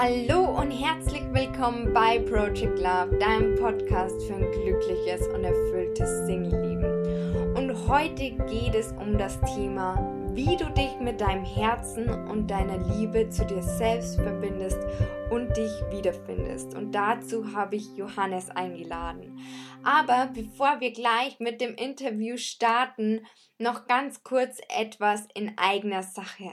Hallo und herzlich willkommen bei Project Love, deinem Podcast für ein glückliches und erfülltes Single-Leben. Und heute geht es um das Thema, wie du dich mit deinem Herzen und deiner Liebe zu dir selbst verbindest und dich wiederfindest. Und dazu habe ich Johannes eingeladen. Aber bevor wir gleich mit dem Interview starten, noch ganz kurz etwas in eigener Sache.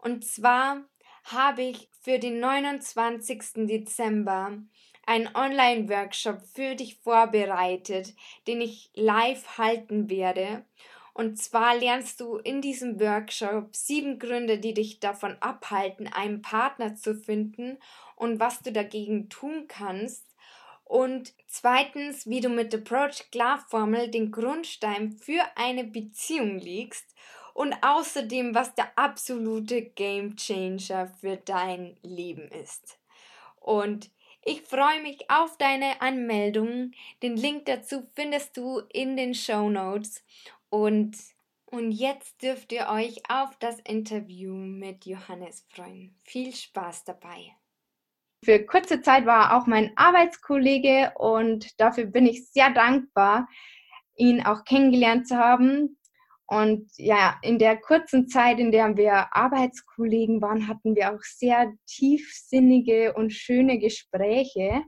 Und zwar habe ich für den 29. Dezember einen Online-Workshop für dich vorbereitet, den ich live halten werde. Und zwar lernst du in diesem Workshop sieben Gründe, die dich davon abhalten, einen Partner zu finden und was du dagegen tun kannst. Und zweitens, wie du mit der Project Love Formel den Grundstein für eine Beziehung legst und außerdem, was der absolute Game Changer für dein Leben ist. Und ich freue mich auf deine Anmeldung. Den Link dazu findest du in den Show Notes. Und, und jetzt dürft ihr euch auf das Interview mit Johannes freuen. Viel Spaß dabei. Für kurze Zeit war er auch mein Arbeitskollege und dafür bin ich sehr dankbar, ihn auch kennengelernt zu haben. Und ja, in der kurzen Zeit, in der wir Arbeitskollegen waren, hatten wir auch sehr tiefsinnige und schöne Gespräche.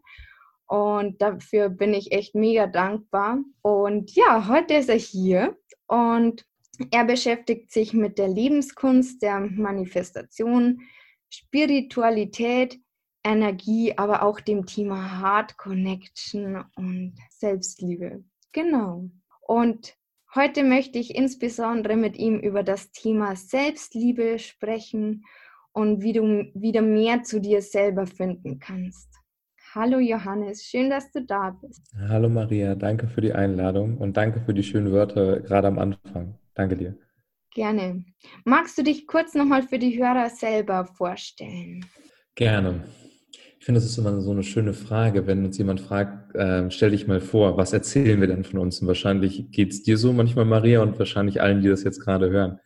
Und dafür bin ich echt mega dankbar. Und ja, heute ist er hier und er beschäftigt sich mit der Lebenskunst, der Manifestation, Spiritualität, Energie, aber auch dem Thema Heart Connection und Selbstliebe. Genau. Und Heute möchte ich insbesondere mit ihm über das Thema Selbstliebe sprechen und wie du wieder mehr zu dir selber finden kannst. Hallo Johannes, schön, dass du da bist. Hallo Maria, danke für die Einladung und danke für die schönen Wörter gerade am Anfang. Danke dir. Gerne. Magst du dich kurz nochmal für die Hörer selber vorstellen? Gerne. Ich finde, das ist immer so eine schöne Frage, wenn uns jemand fragt, äh, stell dich mal vor, was erzählen wir denn von uns? Und wahrscheinlich geht es dir so manchmal, Maria, und wahrscheinlich allen, die das jetzt gerade hören.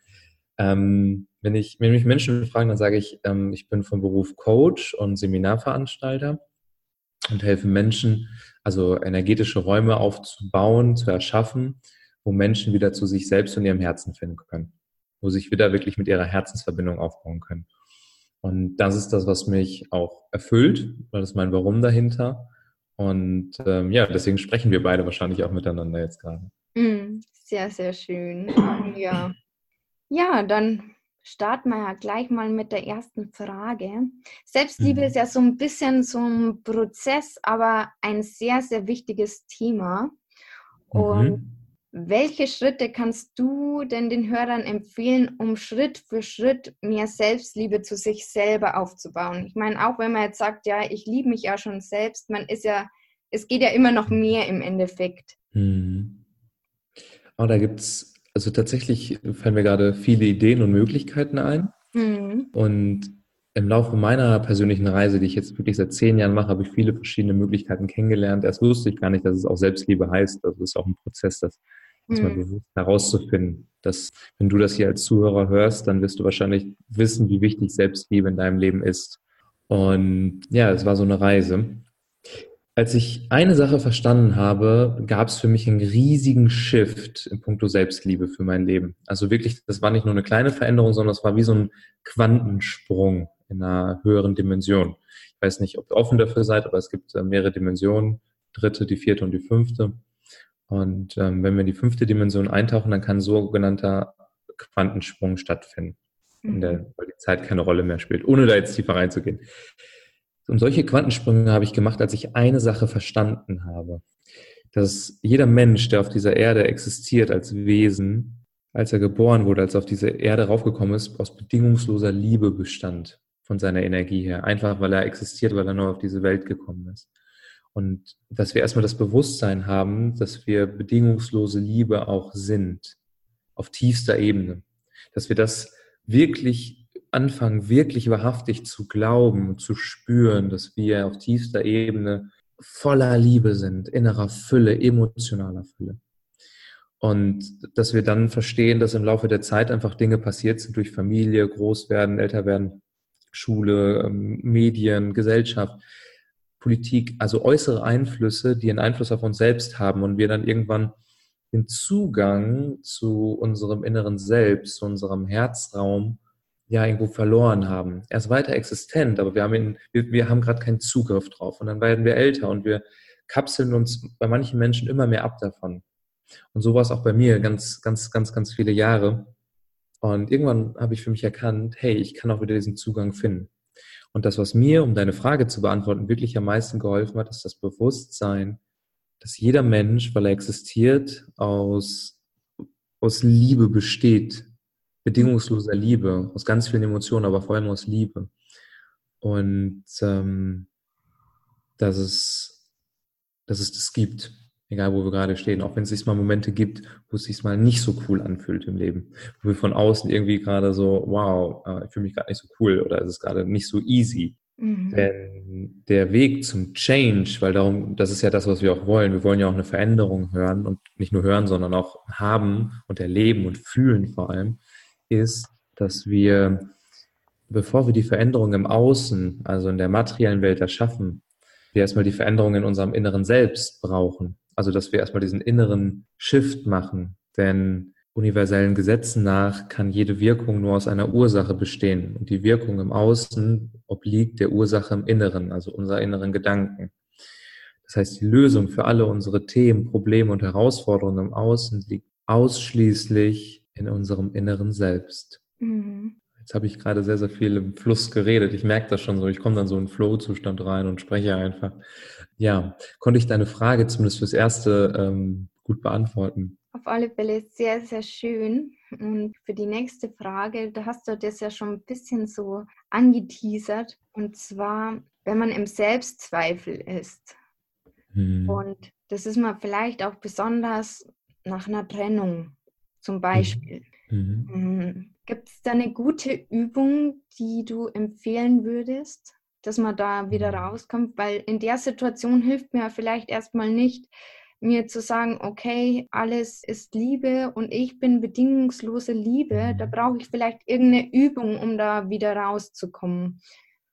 Ähm, wenn, ich, wenn mich Menschen fragen, dann sage ich, ähm, ich bin vom Beruf Coach und Seminarveranstalter und helfe Menschen, also energetische Räume aufzubauen, zu erschaffen, wo Menschen wieder zu sich selbst und ihrem Herzen finden können, wo sich wieder wirklich mit ihrer Herzensverbindung aufbauen können. Und das ist das, was mich auch erfüllt, weil das ist mein Warum dahinter. Und ähm, ja, deswegen sprechen wir beide wahrscheinlich auch miteinander jetzt gerade. Mm, sehr, sehr schön. ja. ja, dann starten wir ja gleich mal mit der ersten Frage. Selbstliebe mhm. ist ja so ein bisschen so ein Prozess, aber ein sehr, sehr wichtiges Thema. Und mhm. Welche Schritte kannst du denn den Hörern empfehlen, um Schritt für Schritt mehr Selbstliebe zu sich selber aufzubauen? Ich meine, auch wenn man jetzt sagt, ja, ich liebe mich ja schon selbst, man ist ja, es geht ja immer noch mehr im Endeffekt. Mhm. Oh, da gibt es, also tatsächlich fallen mir gerade viele Ideen und Möglichkeiten ein. Mhm. Und im Laufe meiner persönlichen Reise, die ich jetzt wirklich seit zehn Jahren mache, habe ich viele verschiedene Möglichkeiten kennengelernt. Erst wusste ich gar nicht, dass es auch Selbstliebe heißt. Also es ist auch ein Prozess, das erstmal mhm. bewusst herauszufinden. Dass, wenn du das hier als Zuhörer hörst, dann wirst du wahrscheinlich wissen, wie wichtig Selbstliebe in deinem Leben ist. Und ja, es war so eine Reise. Als ich eine Sache verstanden habe, gab es für mich einen riesigen Shift in puncto Selbstliebe für mein Leben. Also wirklich, das war nicht nur eine kleine Veränderung, sondern es war wie so ein Quantensprung in einer höheren Dimension. Ich weiß nicht, ob ihr offen dafür seid, aber es gibt äh, mehrere Dimensionen, dritte, die vierte und die fünfte. Und ähm, wenn wir in die fünfte Dimension eintauchen, dann kann ein sogenannter Quantensprung stattfinden, in der, mhm. weil die Zeit keine Rolle mehr spielt, ohne da jetzt tiefer reinzugehen. Und solche Quantensprünge habe ich gemacht, als ich eine Sache verstanden habe, dass jeder Mensch, der auf dieser Erde existiert als Wesen, als er geboren wurde, als er auf diese Erde raufgekommen ist, aus bedingungsloser Liebe bestand von seiner Energie her. Einfach weil er existiert, weil er nur auf diese Welt gekommen ist. Und dass wir erstmal das Bewusstsein haben, dass wir bedingungslose Liebe auch sind, auf tiefster Ebene. Dass wir das wirklich anfangen, wirklich wahrhaftig zu glauben zu spüren, dass wir auf tiefster Ebene voller Liebe sind, innerer Fülle, emotionaler Fülle. Und dass wir dann verstehen, dass im Laufe der Zeit einfach Dinge passiert sind durch Familie, Großwerden, älter werden, Schule, ähm, Medien, Gesellschaft, Politik, also äußere Einflüsse, die einen Einfluss auf uns selbst haben und wir dann irgendwann den Zugang zu unserem inneren Selbst, zu unserem Herzraum ja irgendwo verloren haben. Er ist weiter existent, aber wir haben ihn, wir, wir haben gerade keinen Zugriff drauf. Und dann werden wir älter und wir kapseln uns bei manchen Menschen immer mehr ab davon. Und so war es auch bei mir ganz, ganz, ganz, ganz viele Jahre. Und irgendwann habe ich für mich erkannt, hey, ich kann auch wieder diesen Zugang finden. Und das, was mir, um deine Frage zu beantworten, wirklich am meisten geholfen hat, ist das Bewusstsein, dass jeder Mensch, weil er existiert, aus, aus Liebe besteht, bedingungsloser Liebe, aus ganz vielen Emotionen, aber vor allem aus Liebe. Und ähm, dass, es, dass es das gibt, egal wo wir gerade stehen, auch wenn es sich mal Momente gibt, wo es sich mal nicht so cool anfühlt im Leben, wo wir von außen irgendwie gerade so, wow, äh, ich fühle mich gerade nicht so cool oder es ist gerade nicht so easy. Mhm. Denn der Weg zum Change, weil darum, das ist ja das, was wir auch wollen. Wir wollen ja auch eine Veränderung hören und nicht nur hören, sondern auch haben und erleben und fühlen vor allem, ist, dass wir, bevor wir die Veränderung im Außen, also in der materiellen Welt erschaffen, wir erstmal die Veränderung in unserem inneren Selbst brauchen. Also, dass wir erstmal diesen inneren Shift machen. Denn universellen Gesetzen nach kann jede Wirkung nur aus einer Ursache bestehen. Und die Wirkung im Außen obliegt der Ursache im Inneren, also unserer inneren Gedanken. Das heißt, die Lösung für alle unsere Themen, Probleme und Herausforderungen im Außen liegt ausschließlich in unserem inneren Selbst. Mhm. Jetzt habe ich gerade sehr, sehr viel im Fluss geredet. Ich merke das schon so. Ich komme dann so in Flow-Zustand rein und spreche einfach. Ja, konnte ich deine Frage zumindest fürs Erste ähm, gut beantworten? Auf alle Fälle sehr, sehr schön. Und für die nächste Frage, da hast du das ja schon ein bisschen so angeteasert. Und zwar, wenn man im Selbstzweifel ist. Hm. Und das ist man vielleicht auch besonders nach einer Trennung zum mhm. Beispiel. Mhm. Hm, Gibt es da eine gute Übung, die du empfehlen würdest, dass man da wieder mhm. rauskommt? Weil in der Situation hilft mir vielleicht erstmal nicht, mir zu sagen, okay, alles ist Liebe und ich bin bedingungslose Liebe, da mhm. brauche ich vielleicht irgendeine Übung, um da wieder rauszukommen.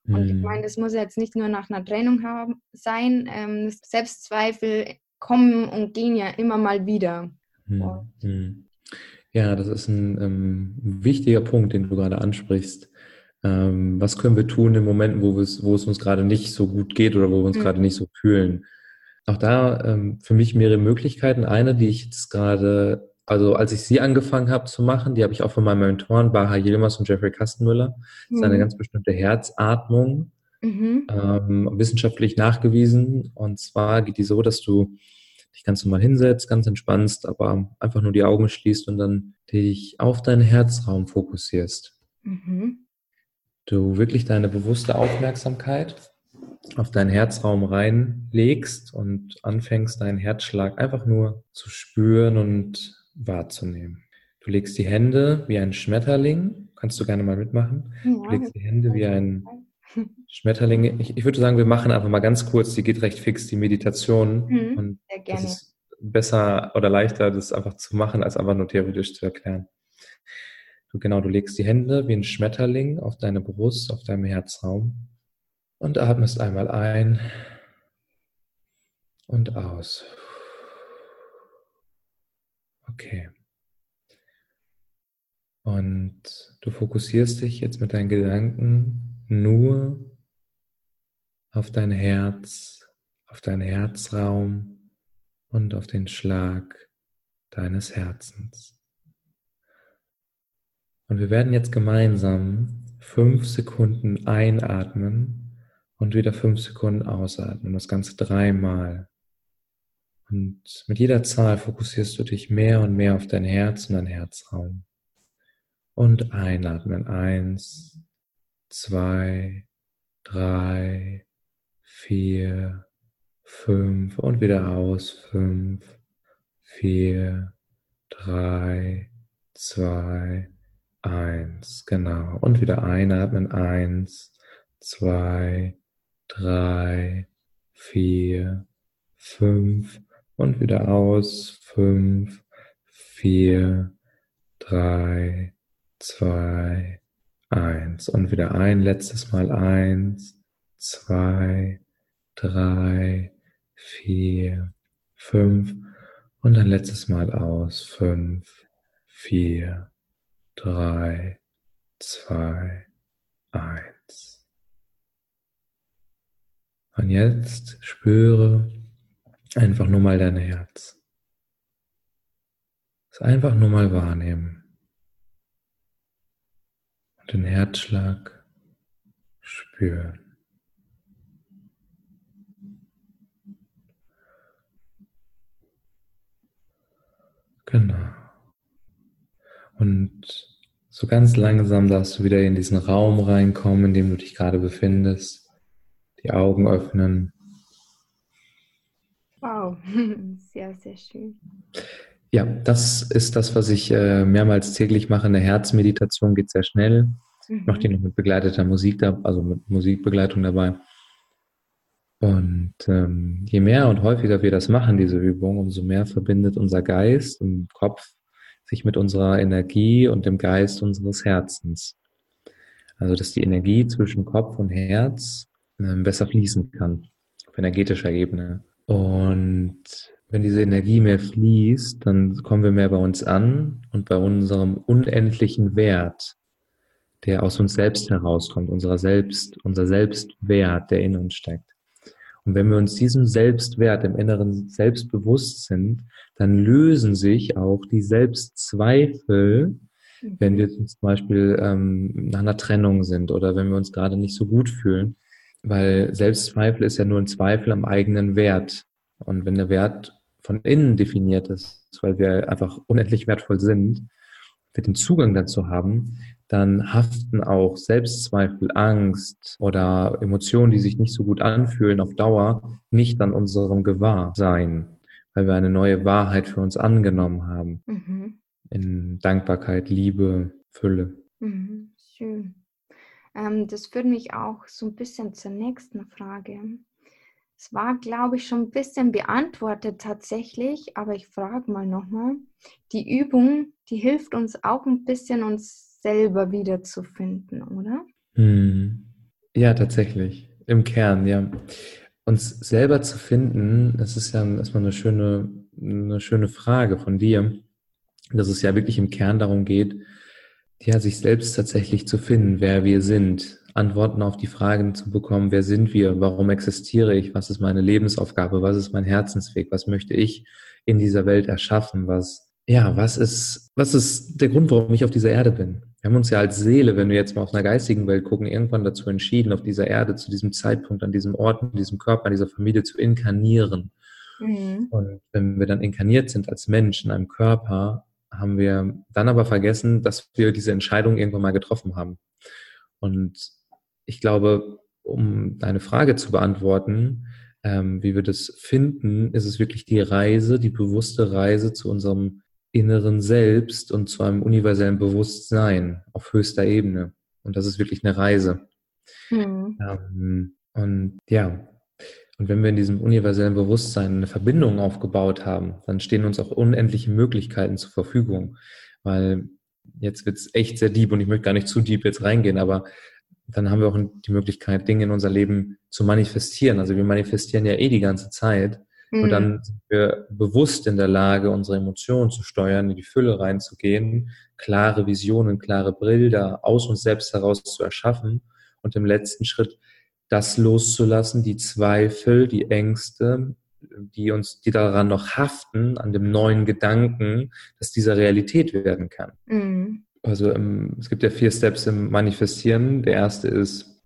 Und ich meine, mhm. das muss jetzt nicht nur nach einer Trennung haben, sein. Ähm, Selbstzweifel kommen und gehen ja immer mal wieder. Mhm. Ja, das ist ein ähm, wichtiger Punkt, den du gerade ansprichst. Ähm, was können wir tun in Momenten, wo, wo es uns gerade nicht so gut geht oder wo wir uns mhm. gerade nicht so fühlen? Auch da ähm, für mich mehrere Möglichkeiten. Eine, die ich jetzt gerade, also als ich sie angefangen habe zu machen, die habe ich auch von meinen Mentoren Baha Yilmaz und Jeffrey Kastenmüller. Das ist eine mhm. ganz bestimmte Herzatmung, mhm. ähm, wissenschaftlich nachgewiesen. Und zwar geht die so, dass du dich ganz normal hinsetzt, ganz entspannst, aber einfach nur die Augen schließt und dann dich auf deinen Herzraum fokussierst. Mhm. Du wirklich deine bewusste Aufmerksamkeit auf deinen Herzraum reinlegst und anfängst, deinen Herzschlag einfach nur zu spüren und wahrzunehmen. Du legst die Hände wie ein Schmetterling. Kannst du gerne mal mitmachen. Ja, du legst die Hände wie ein Schmetterling. Ich, ich, würde sagen, wir machen einfach mal ganz kurz, die geht recht fix, die Meditation. Mhm, und sehr gerne. Das ist besser oder leichter, das einfach zu machen, als einfach nur theoretisch zu erklären. Du, genau, du legst die Hände wie ein Schmetterling auf deine Brust, auf deinem Herzraum und atmest einmal ein und aus. Okay. Und du fokussierst dich jetzt mit deinen Gedanken nur auf dein Herz, auf deinen Herzraum und auf den Schlag deines Herzens. Und wir werden jetzt gemeinsam fünf Sekunden einatmen und wieder fünf Sekunden ausatmen. Das Ganze dreimal. Und mit jeder Zahl fokussierst du dich mehr und mehr auf dein Herz und dein Herzraum. Und einatmen. Eins, zwei, drei, vier, fünf und wieder aus. Fünf, vier, drei, zwei, eins. Genau. Und wieder einatmen. Eins, zwei, drei, vier, fünf und wieder aus. Fünf, vier, drei, zwei, eins. Und wieder ein, letztes Mal eins, zwei, drei, vier, fünf. Und ein letztes Mal aus. Fünf, vier, drei, zwei, eins. Und jetzt spüre einfach nur mal dein Herz. Das einfach nur mal wahrnehmen. Und den Herzschlag spüren. Genau. Und so ganz langsam darfst du wieder in diesen Raum reinkommen, in dem du dich gerade befindest. Die Augen öffnen. Wow, sehr, sehr schön. Ja, das ist das, was ich äh, mehrmals täglich mache. Eine Herzmeditation geht sehr schnell. Mhm. Ich mache die noch mit begleiteter Musik, da, also mit Musikbegleitung dabei. Und ähm, je mehr und häufiger wir das machen, diese Übung, umso mehr verbindet unser Geist und Kopf sich mit unserer Energie und dem Geist unseres Herzens. Also, dass die Energie zwischen Kopf und Herz äh, besser fließen kann, auf energetischer Ebene. Und wenn diese Energie mehr fließt, dann kommen wir mehr bei uns an und bei unserem unendlichen Wert, der aus uns selbst herauskommt, unserer Selbst, unser Selbstwert, der in uns steckt. Und wenn wir uns diesem Selbstwert, im Inneren selbst bewusst sind, dann lösen sich auch die Selbstzweifel, wenn wir zum Beispiel ähm, nach einer Trennung sind oder wenn wir uns gerade nicht so gut fühlen, weil Selbstzweifel ist ja nur ein Zweifel am eigenen Wert. Und wenn der Wert von innen definiert ist, weil wir einfach unendlich wertvoll sind, wir den Zugang dazu haben, dann haften auch Selbstzweifel, Angst oder Emotionen, die sich nicht so gut anfühlen, auf Dauer nicht an unserem Gewahrsein, weil wir eine neue Wahrheit für uns angenommen haben. Mhm. In Dankbarkeit, Liebe, Fülle. Mhm. Schön. Ähm, das führt mich auch so ein bisschen zur nächsten Frage. Es war, glaube ich, schon ein bisschen beantwortet tatsächlich, aber ich frage mal nochmal. Die Übung, die hilft uns auch ein bisschen, uns selber wiederzufinden, oder? Hm. Ja, tatsächlich. Im Kern, ja. Uns selber zu finden, das ist ja erstmal eine schöne, eine schöne Frage von dir, dass es ja wirklich im Kern darum geht, ja, sich selbst tatsächlich zu finden, wer wir sind, Antworten auf die Fragen zu bekommen, wer sind wir, warum existiere ich, was ist meine Lebensaufgabe, was ist mein Herzensweg, was möchte ich in dieser Welt erschaffen, was, ja, was ist, was ist der Grund, warum ich auf dieser Erde bin? Wir haben uns ja als Seele, wenn wir jetzt mal auf einer geistigen Welt gucken, irgendwann dazu entschieden, auf dieser Erde, zu diesem Zeitpunkt, an diesem Ort, in diesem Körper, in dieser Familie zu inkarnieren. Mhm. Und wenn wir dann inkarniert sind als Mensch in einem Körper, haben wir dann aber vergessen, dass wir diese Entscheidung irgendwann mal getroffen haben. Und ich glaube, um deine Frage zu beantworten, ähm, wie wir das finden, ist es wirklich die Reise, die bewusste Reise zu unserem inneren Selbst und zu einem universellen Bewusstsein auf höchster Ebene. Und das ist wirklich eine Reise. Mhm. Ähm, und ja, und wenn wir in diesem universellen Bewusstsein eine Verbindung aufgebaut haben, dann stehen uns auch unendliche Möglichkeiten zur Verfügung. Weil jetzt wird es echt sehr deep und ich möchte gar nicht zu deep jetzt reingehen, aber dann haben wir auch die Möglichkeit, Dinge in unser Leben zu manifestieren. Also wir manifestieren ja eh die ganze Zeit. Mhm. Und dann sind wir bewusst in der Lage, unsere Emotionen zu steuern, in die Fülle reinzugehen, klare Visionen, klare Bilder aus uns selbst heraus zu erschaffen und im letzten Schritt das loszulassen, die Zweifel, die Ängste, die uns, die daran noch haften, an dem neuen Gedanken, dass dieser Realität werden kann. Mhm also im, es gibt ja vier Steps im Manifestieren. Der erste ist,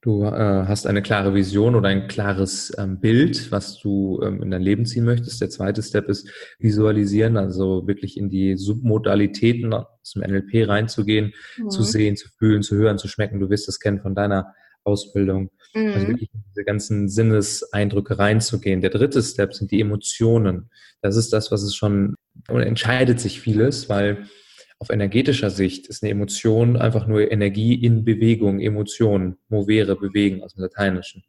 du äh, hast eine klare Vision oder ein klares ähm, Bild, was du ähm, in dein Leben ziehen möchtest. Der zweite Step ist Visualisieren, also wirklich in die Submodalitäten zum NLP reinzugehen, mhm. zu sehen, zu fühlen, zu hören, zu schmecken. Du wirst das kennen von deiner Ausbildung. Also mhm. Also wirklich in diese ganzen Sinneseindrücke reinzugehen. Der dritte Step sind die Emotionen. Das ist das, was es schon entscheidet sich vieles, weil auf energetischer Sicht ist eine Emotion einfach nur Energie in Bewegung, Emotion, movere, bewegen aus dem Lateinischen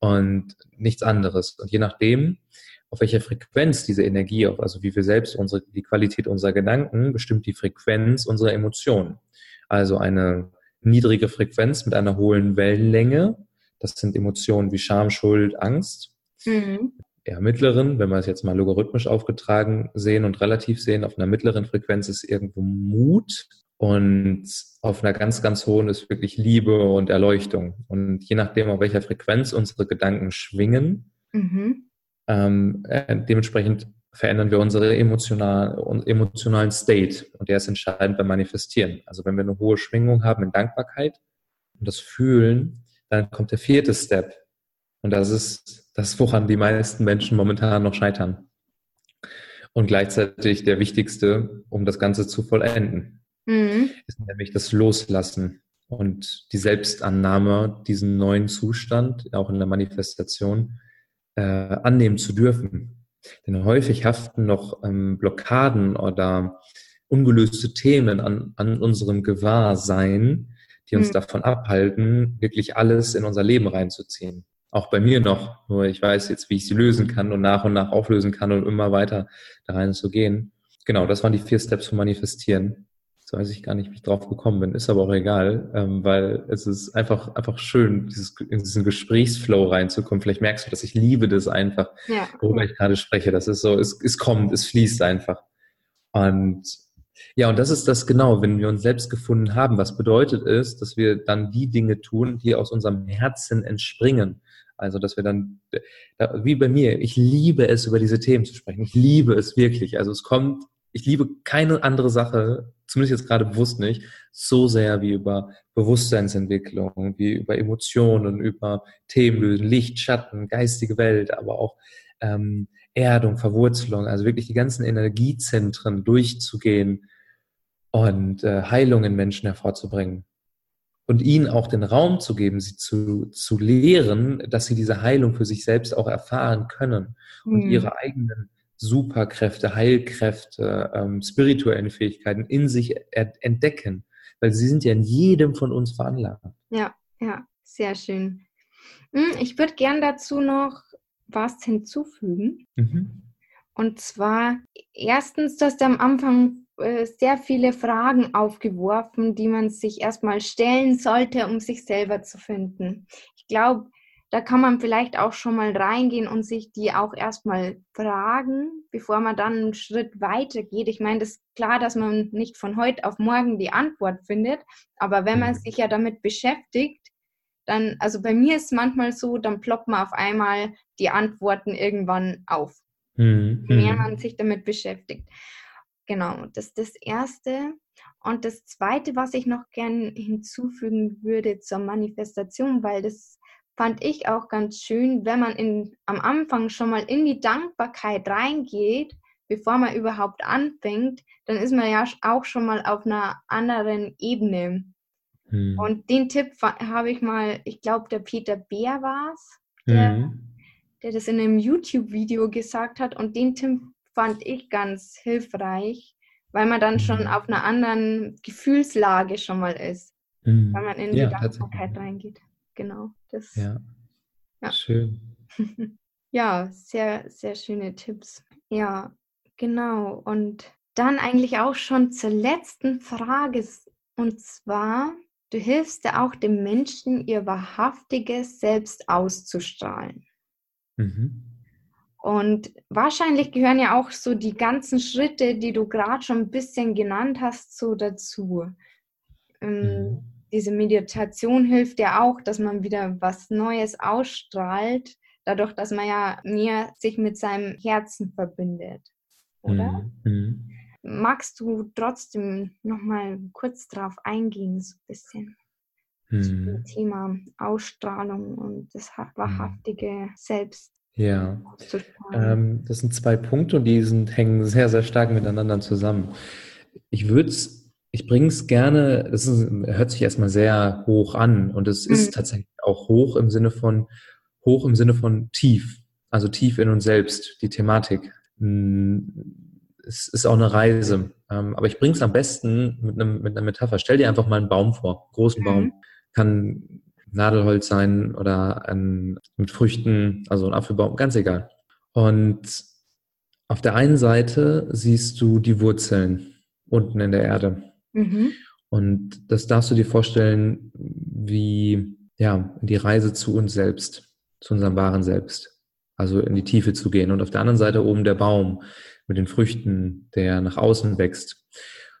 und nichts anderes. Und je nachdem, auf welcher Frequenz diese Energie, also wie wir selbst unsere, die Qualität unserer Gedanken bestimmt die Frequenz unserer Emotionen. Also eine niedrige Frequenz mit einer hohen Wellenlänge. Das sind Emotionen wie Scham, Schuld, Angst. Mhm. Eher mittleren, wenn wir es jetzt mal logarithmisch aufgetragen sehen und relativ sehen, auf einer mittleren Frequenz ist irgendwo Mut und auf einer ganz, ganz hohen ist wirklich Liebe und Erleuchtung. Und je nachdem, auf welcher Frequenz unsere Gedanken schwingen, mhm. ähm, äh, dementsprechend verändern wir unsere emotional, emotionalen State. Und der ist entscheidend beim Manifestieren. Also wenn wir eine hohe Schwingung haben in Dankbarkeit und das Fühlen, dann kommt der vierte Step. Und das ist das, woran die meisten Menschen momentan noch scheitern. Und gleichzeitig der wichtigste, um das Ganze zu vollenden, mhm. ist nämlich das Loslassen und die Selbstannahme, diesen neuen Zustand, auch in der Manifestation, äh, annehmen zu dürfen. Denn häufig haften noch ähm, Blockaden oder ungelöste Themen an, an unserem Gewahrsein, die uns mhm. davon abhalten, wirklich alles in unser Leben reinzuziehen. Auch bei mir noch, nur ich weiß jetzt, wie ich sie lösen kann und nach und nach auflösen kann und immer weiter da rein zu gehen. Genau, das waren die vier Steps zum Manifestieren. Jetzt weiß ich gar nicht, wie ich drauf gekommen bin, ist aber auch egal, ähm, weil es ist einfach, einfach schön, dieses, in diesen Gesprächsflow reinzukommen. Vielleicht merkst du, dass ich liebe das einfach, ja, worüber ich gerade spreche. Das ist so, es, es kommt, es fließt einfach. Und ja, und das ist das genau, wenn wir uns selbst gefunden haben. Was bedeutet es, dass wir dann die Dinge tun, die aus unserem Herzen entspringen. Also, dass wir dann, wie bei mir, ich liebe es, über diese Themen zu sprechen. Ich liebe es wirklich. Also, es kommt ich liebe keine andere Sache, zumindest jetzt gerade bewusst nicht, so sehr wie über Bewusstseinsentwicklung, wie über Emotionen, über Themenlösen, Licht, Schatten, geistige Welt, aber auch ähm, Erdung, Verwurzelung, also wirklich die ganzen Energiezentren durchzugehen und äh, Heilung in Menschen hervorzubringen. Und ihnen auch den Raum zu geben, sie zu, zu lehren, dass sie diese Heilung für sich selbst auch erfahren können und mhm. ihre eigenen Superkräfte, Heilkräfte, ähm, spirituelle Fähigkeiten in sich entdecken, weil sie sind ja in jedem von uns veranlagt. Ja, ja, sehr schön. Hm, ich würde gern dazu noch was hinzufügen. Mhm. Und zwar, erstens, dass du am Anfang sehr viele Fragen aufgeworfen, die man sich erstmal stellen sollte, um sich selber zu finden. Ich glaube, da kann man vielleicht auch schon mal reingehen und sich die auch erstmal fragen, bevor man dann einen Schritt weiter geht. Ich meine, das ist klar, dass man nicht von heute auf morgen die Antwort findet, aber wenn man mhm. sich ja damit beschäftigt, dann, also bei mir ist es manchmal so, dann ploppt man auf einmal die Antworten irgendwann auf, mhm. je mehr mhm. man sich damit beschäftigt. Genau, das ist das Erste. Und das Zweite, was ich noch gern hinzufügen würde zur Manifestation, weil das fand ich auch ganz schön, wenn man in, am Anfang schon mal in die Dankbarkeit reingeht, bevor man überhaupt anfängt, dann ist man ja auch schon mal auf einer anderen Ebene. Hm. Und den Tipp habe ich mal, ich glaube, der Peter Bär war es, der, hm. der das in einem YouTube-Video gesagt hat. Und den Tipp fand ich ganz hilfreich, weil man dann schon hm. auf einer anderen Gefühlslage schon mal ist, hm. weil man in die ja, Dankbarkeit reingeht genau. Das, ja. ja. Schön. ja, sehr, sehr schöne Tipps. Ja, genau. Und dann eigentlich auch schon zur letzten Frage. Und zwar, du hilfst ja auch den Menschen, ihr wahrhaftiges Selbst auszustrahlen. Mhm. Und wahrscheinlich gehören ja auch so die ganzen Schritte, die du gerade schon ein bisschen genannt hast, so dazu. Ähm, mhm diese Meditation hilft ja auch, dass man wieder was Neues ausstrahlt, dadurch, dass man ja mehr sich mit seinem Herzen verbindet, oder? Mhm. Magst du trotzdem noch mal kurz drauf eingehen, so ein bisschen? Mhm. Zum Thema Ausstrahlung und das wahrhaftige Selbst. Ja, ähm, das sind zwei Punkte und die sind, hängen sehr, sehr stark miteinander zusammen. Ich würde es ich bringe es gerne, das ist, hört sich erstmal sehr hoch an und es mhm. ist tatsächlich auch hoch im Sinne von, hoch im Sinne von tief, also tief in uns selbst, die Thematik. Hm, es ist auch eine Reise, ähm, aber ich bringe es am besten mit, einem, mit einer Metapher. Stell dir einfach mal einen Baum vor, großen mhm. Baum, kann Nadelholz sein oder ein, mit Früchten, also ein Apfelbaum, ganz egal. Und auf der einen Seite siehst du die Wurzeln unten in der Erde. Mhm. Und das darfst du dir vorstellen, wie ja, die Reise zu uns selbst, zu unserem wahren Selbst. Also in die Tiefe zu gehen. Und auf der anderen Seite oben der Baum mit den Früchten, der nach außen wächst.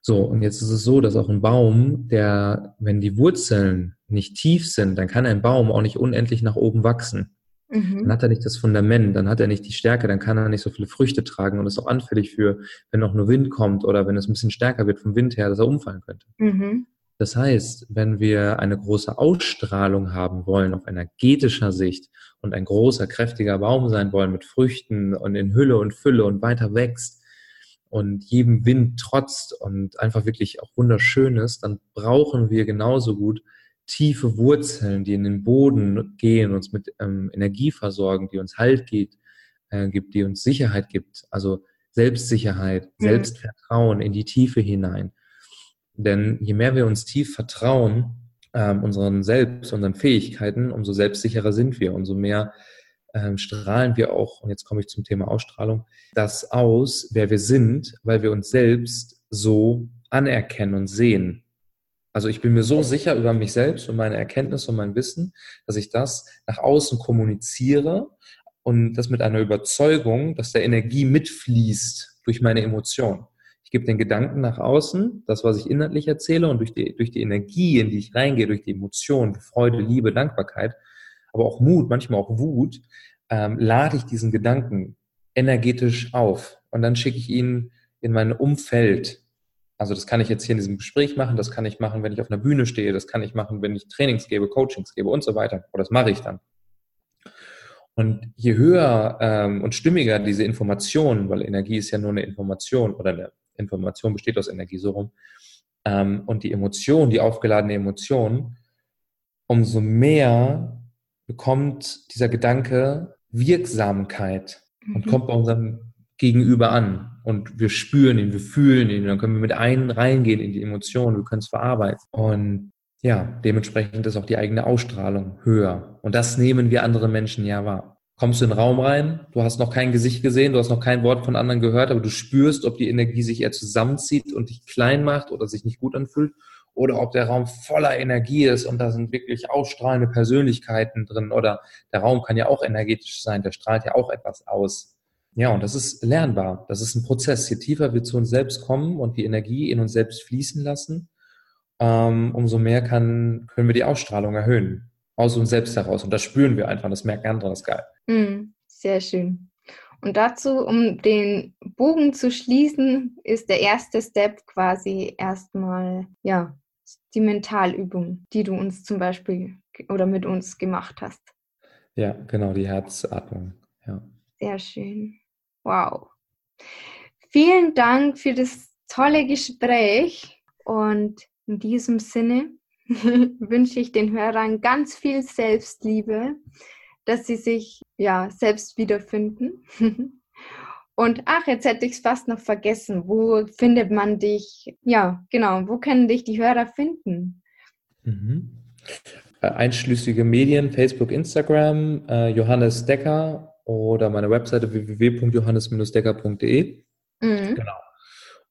So, und jetzt ist es so, dass auch ein Baum, der, wenn die Wurzeln nicht tief sind, dann kann ein Baum auch nicht unendlich nach oben wachsen. Mhm. Dann hat er nicht das Fundament, dann hat er nicht die Stärke, dann kann er nicht so viele Früchte tragen und ist auch anfällig für, wenn auch nur Wind kommt oder wenn es ein bisschen stärker wird vom Wind her, dass er umfallen könnte. Mhm. Das heißt, wenn wir eine große Ausstrahlung haben wollen auf energetischer Sicht und ein großer, kräftiger Baum sein wollen mit Früchten und in Hülle und Fülle und weiter wächst und jedem Wind trotzt und einfach wirklich auch wunderschön ist, dann brauchen wir genauso gut tiefe Wurzeln, die in den Boden gehen, uns mit ähm, Energie versorgen, die uns Halt geht, äh, gibt, die uns Sicherheit gibt, also Selbstsicherheit, mhm. Selbstvertrauen in die Tiefe hinein. Denn je mehr wir uns tief vertrauen, ähm, unseren Selbst, unseren Fähigkeiten, umso selbstsicherer sind wir, umso mehr ähm, strahlen wir auch, und jetzt komme ich zum Thema Ausstrahlung, das aus, wer wir sind, weil wir uns selbst so anerkennen und sehen. Also ich bin mir so sicher über mich selbst und meine Erkenntnisse und mein Wissen, dass ich das nach außen kommuniziere und das mit einer Überzeugung, dass der Energie mitfließt durch meine Emotionen gebe den Gedanken nach außen, das, was ich inhaltlich erzähle und durch die, durch die Energie, in die ich reingehe, durch die Emotionen, Freude, Liebe, Dankbarkeit, aber auch Mut, manchmal auch Wut, ähm, lade ich diesen Gedanken energetisch auf und dann schicke ich ihn in mein Umfeld. Also das kann ich jetzt hier in diesem Gespräch machen, das kann ich machen, wenn ich auf einer Bühne stehe, das kann ich machen, wenn ich Trainings gebe, Coachings gebe und so weiter. Oder das mache ich dann. Und je höher ähm, und stimmiger diese Information, weil Energie ist ja nur eine Information oder eine Information besteht aus Energie so rum, ähm, und die Emotion, die aufgeladene Emotion, umso mehr bekommt dieser Gedanke Wirksamkeit mhm. und kommt bei unserem Gegenüber an. Und wir spüren ihn, wir fühlen ihn, dann können wir mit einem reingehen in die Emotionen, wir können es verarbeiten. Und ja, dementsprechend ist auch die eigene Ausstrahlung höher. Und das nehmen wir anderen Menschen ja wahr kommst du in den Raum rein, du hast noch kein Gesicht gesehen, du hast noch kein Wort von anderen gehört, aber du spürst, ob die Energie sich eher zusammenzieht und dich klein macht oder sich nicht gut anfühlt oder ob der Raum voller Energie ist und da sind wirklich ausstrahlende Persönlichkeiten drin oder der Raum kann ja auch energetisch sein, der strahlt ja auch etwas aus. Ja, und das ist lernbar. Das ist ein Prozess. Je tiefer wir zu uns selbst kommen und die Energie in uns selbst fließen lassen, ähm, umso mehr kann, können wir die Ausstrahlung erhöhen aus uns selbst heraus. Und das spüren wir einfach, das merken andere, das ist geil. Mm, sehr schön. Und dazu, um den Bogen zu schließen, ist der erste Step quasi erstmal, ja, die Mentalübung, die du uns zum Beispiel oder mit uns gemacht hast. Ja, genau, die Herzatmung. Ja. Sehr schön. Wow. Vielen Dank für das tolle Gespräch und in diesem Sinne wünsche ich den Hörern ganz viel Selbstliebe, dass sie sich ja selbst wiederfinden. Und ach, jetzt hätte ich es fast noch vergessen. Wo findet man dich? Ja, genau. Wo können dich die Hörer finden? Mhm. Äh, einschließliche Medien, Facebook, Instagram, äh, Johannes Decker oder meine Webseite www.johannes-decker.de. Mhm. Genau.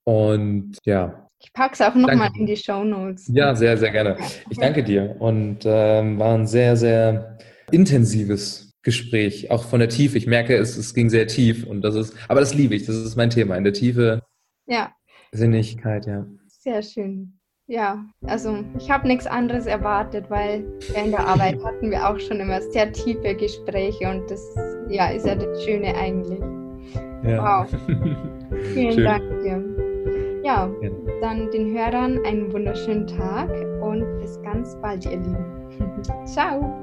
Und ja, ich packe es auch nochmal in die Show Notes. Ja, sehr, sehr gerne. Ich danke dir und ähm, war ein sehr, sehr intensives Gespräch, auch von der Tiefe. Ich merke, es, es ging sehr tief und das ist, aber das liebe ich, das ist mein Thema, in der Tiefe. Ja. Sinnigkeit, ja. Sehr schön. Ja, also ich habe nichts anderes erwartet, weil in der Arbeit hatten wir auch schon immer sehr tiefe Gespräche und das ja, ist ja das Schöne eigentlich. Ja. Wow. Vielen Schön. Dank dir. Ja, ja, dann den Hörern einen wunderschönen Tag und bis ganz bald, ihr Lieben. Ciao.